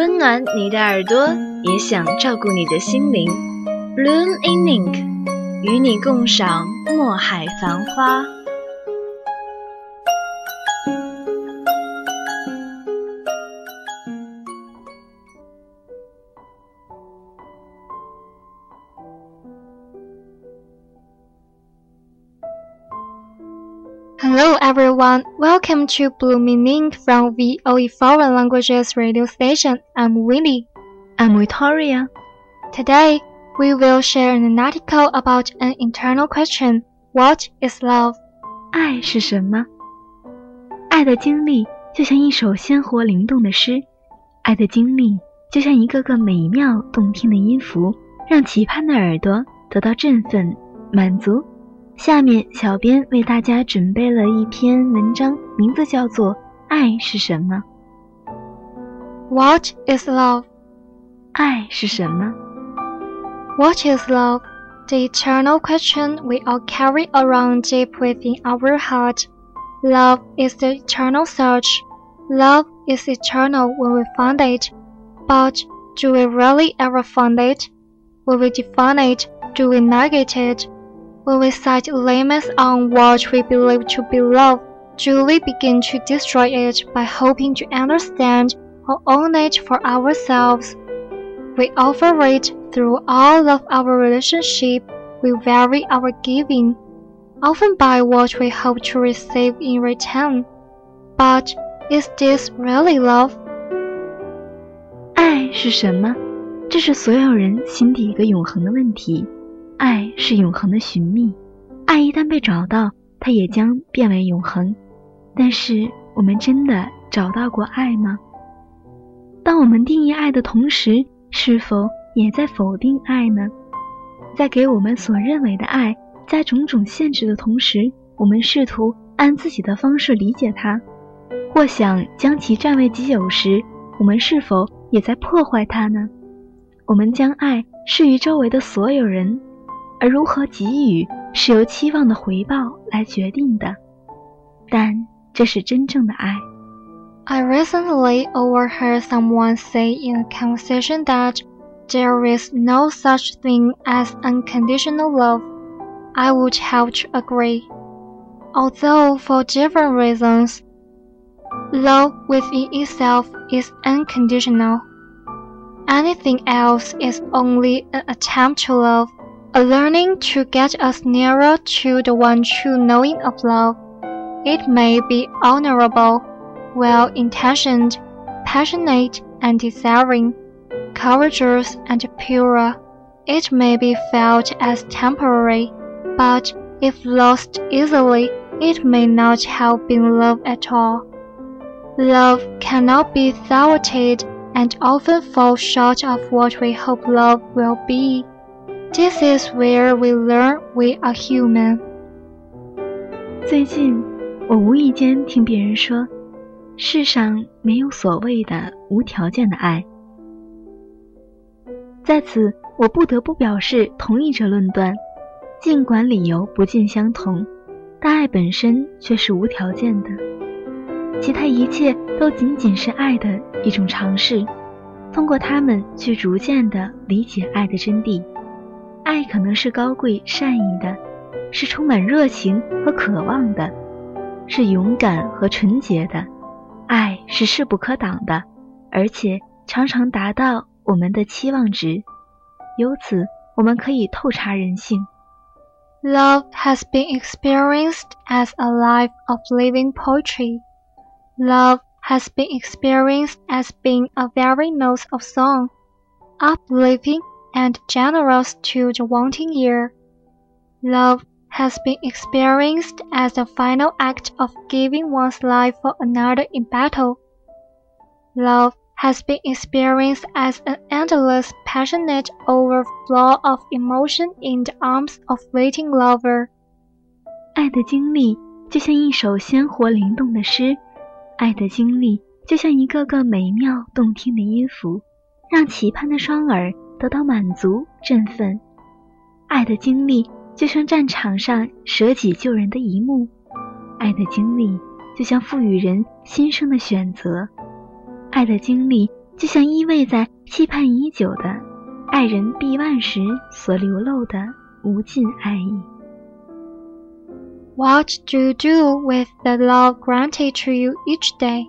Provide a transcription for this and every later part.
温暖你的耳朵，也想照顾你的心灵。Bloom in Ink，与你共赏墨海繁花。Hello everyone, welcome to Bloom in Ink from VOE Foreign Languages radio station. I'm Winnie. I'm Victoria. Today, we will share an article about an internal question. What is love? 爱是什么？爱的经历就像一首鲜活灵动的诗，爱的经历就像一个个美妙动听的音符，让期盼的耳朵得到振奋、满足下面，小编为大家准备了一篇文章，名字叫做《爱是什么》。What is love? 爱是什么？What is love? The eternal question we all carry around deep within our heart. Love is the eternal search. Love is eternal when we find it. But do we really ever find it? When we define it, do we negate it? When we set limits on what we believe to be love, do we begin to destroy it by hoping to understand or own it for ourselves? We offer it through all of our relationship. We vary our giving, often by what we hope to receive in return. But is this really love? 爱是什么？这是所有人心底一个永恒的问题。 爱是永恒的寻觅，爱一旦被找到，它也将变为永恒。但是，我们真的找到过爱吗？当我们定义爱的同时，是否也在否定爱呢？在给我们所认为的爱加种种限制的同时，我们试图按自己的方式理解它，或想将其占为己有时，我们是否也在破坏它呢？我们将爱施于周围的所有人，而如何给予是由期望的回报来决定的。但这是真正的爱。 I recently overheard someone say in a conversation that there is no such thing as unconditional love. I would have to agree. Although for different reasons, love within itself is unconditional. Anything else is only an attempt to love, a learning to get us nearer to the one true knowing of love. It may be honorable, well intentioned, passionate and desiring, courageous and pure. It may be felt as temporary, but if lost easily, it may not have been love at all. Love cannot be thwarted and often falls short of what we hope love will be. This is where we learn we are human. 最近，我无意间听别人说，世上没有所谓的无条件的爱，在此，我不得不表示同意这论断，尽管理由不尽相同，但爱本身却是无条件的，其他一切都仅仅是爱的一种尝试，通过它们去逐渐的理解爱的真谛。爱可能是高贵善意的，是充满热情和渴望的，是勇敢和纯洁的。爱是势不可挡的，而且常常达到我们的期望值。由此，我们可以透察人性。Love has been experienced as a life of living poetry. Love has been experienced as being a very note of song, uplifting and generous to the wanting ear. Love has been experienced as the final act of giving one's life for another in battle. Love has been experienced as an endless, passionate overflow of emotion in the arms of waiting lover. 爱的经历就像一首鲜活灵动的诗，爱的经历就像一个个美妙动听的音符，让期盼的双耳 得到满足、振奋。爱的经历就像战场上舍己救人的一幕，爱的经历就像赋予人新生的选择，爱的经历就像依偎在期盼已久的爱人臂弯时所流露的无尽爱意。What do you do with the love granted to you each day?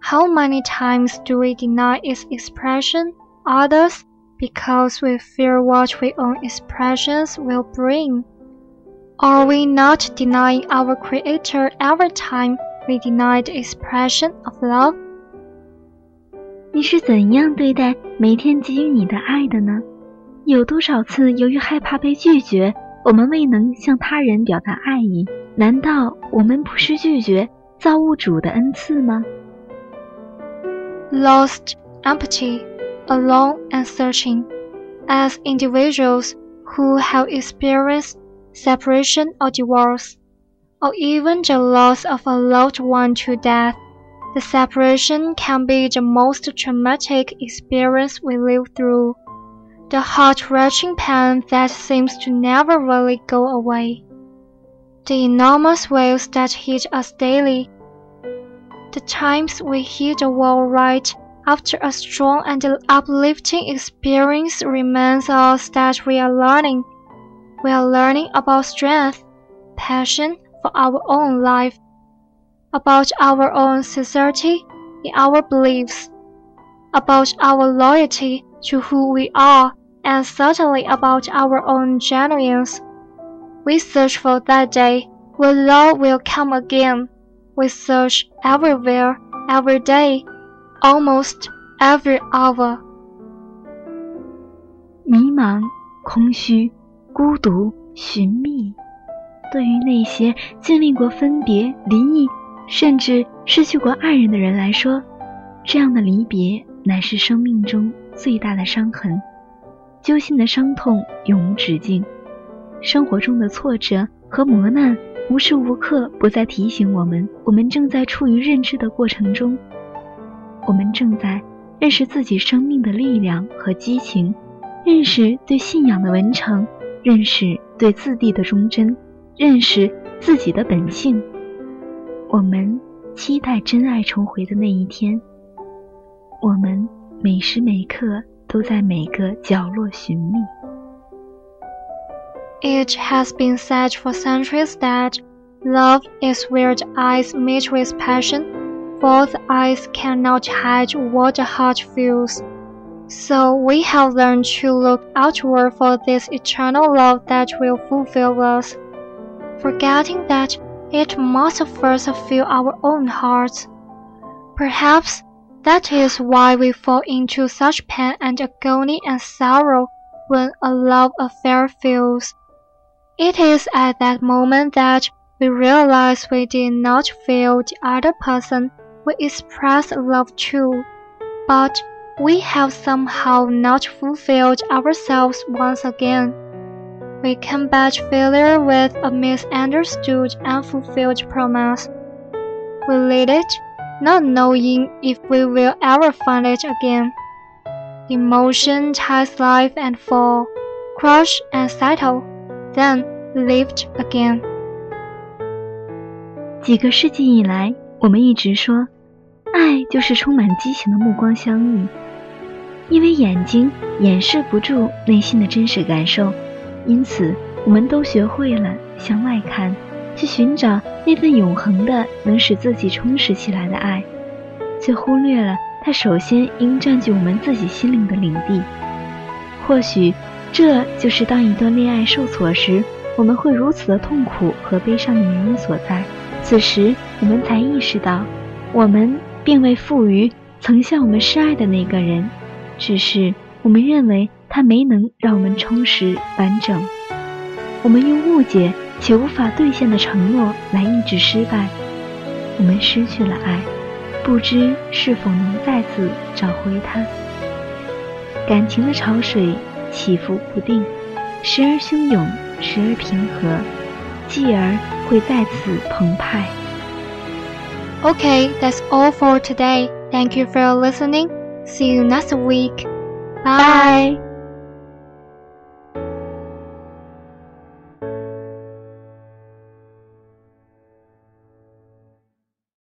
How many times do we deny its expression? Others because we fear what we own expressions will bring. Are we not denying our Creator every time we deny the expression of love? 你是怎样对待每天给予你的爱的呢？有多少次由于害怕被拒绝，我们未能向他人表达爱意？难道我们不是拒绝造物主的恩赐吗？Lost, empty alone and searching, as individuals who have experienced separation or divorce, or even the loss of a loved one to death. The separation can be the most traumatic experience we live through, the heart-wrenching pain that seems to never really go away, the enormous waves that hit us daily, the times we hit the wall right after a strong and uplifting experience reminds us that we are learning. We are learning about strength, passion for our own life, about our own sincerity in our beliefs, about our loyalty to who we are, and certainly about our own genuineness. We search for that day when love will come again. We search everywhere, every day, almost every hour. 迷茫、空虚、孤独、寻觅，对于那些经历过分别、离异，甚至失去过爱人的人来说，这样的离别乃是生命中最大的伤痕，揪心的伤痛永无止境。生活中的挫折和磨难，无时无刻不在提醒我们，我们正在处于认知的过程中。我们正在认识自己生命的力量和激情，认识对信仰的文成，认识对自地的忠贞，认识自己的本性。我们期待真爱重回的那一天。我们每时每刻都在每个角落寻觅。It has been said for centuries that love is where the eyes meet with passion. For the eyes cannot hide what the heart feels. So we have learned to look outward for this eternal love that will fulfill us, forgetting that it must first fill our own hearts. Perhaps that is why we fall into such pain and agony and sorrow when a love affair fails. It is at that moment that we realize we did not feel the other person we express love too, but we have somehow not fulfilled ourselves once again. We combat failure with a misunderstood, unfulfilled promise. We lead it, not knowing if we will ever find it again. Emotion has life and fall, crush and settle, then lift again. 几个世纪以来，我们一直说， 爱就是充满激情的目光相遇，因为眼睛掩饰不住内心的真实感受，因此我们都学会了向外看，去寻找那份永恒的、能使自己充实起来的爱，却忽略了。它首先应占据我们自己心灵的领地。或许，这就是当一段恋爱受挫时，我们会如此的痛苦和悲伤的原因所在。此时，我们才意识到，我们并未赋予曾向我们示爱的那个人，只是我们认为他没能让我们充实完整。我们用误解且无法兑现的承诺来抑制失败，我们失去了爱。不知是否能再次找回它。感情的潮水起伏不定，时而汹涌，时而平和，继而会再次澎湃。Okay, that's all for today. Thank you for listening. See you next week. Bye. Bye.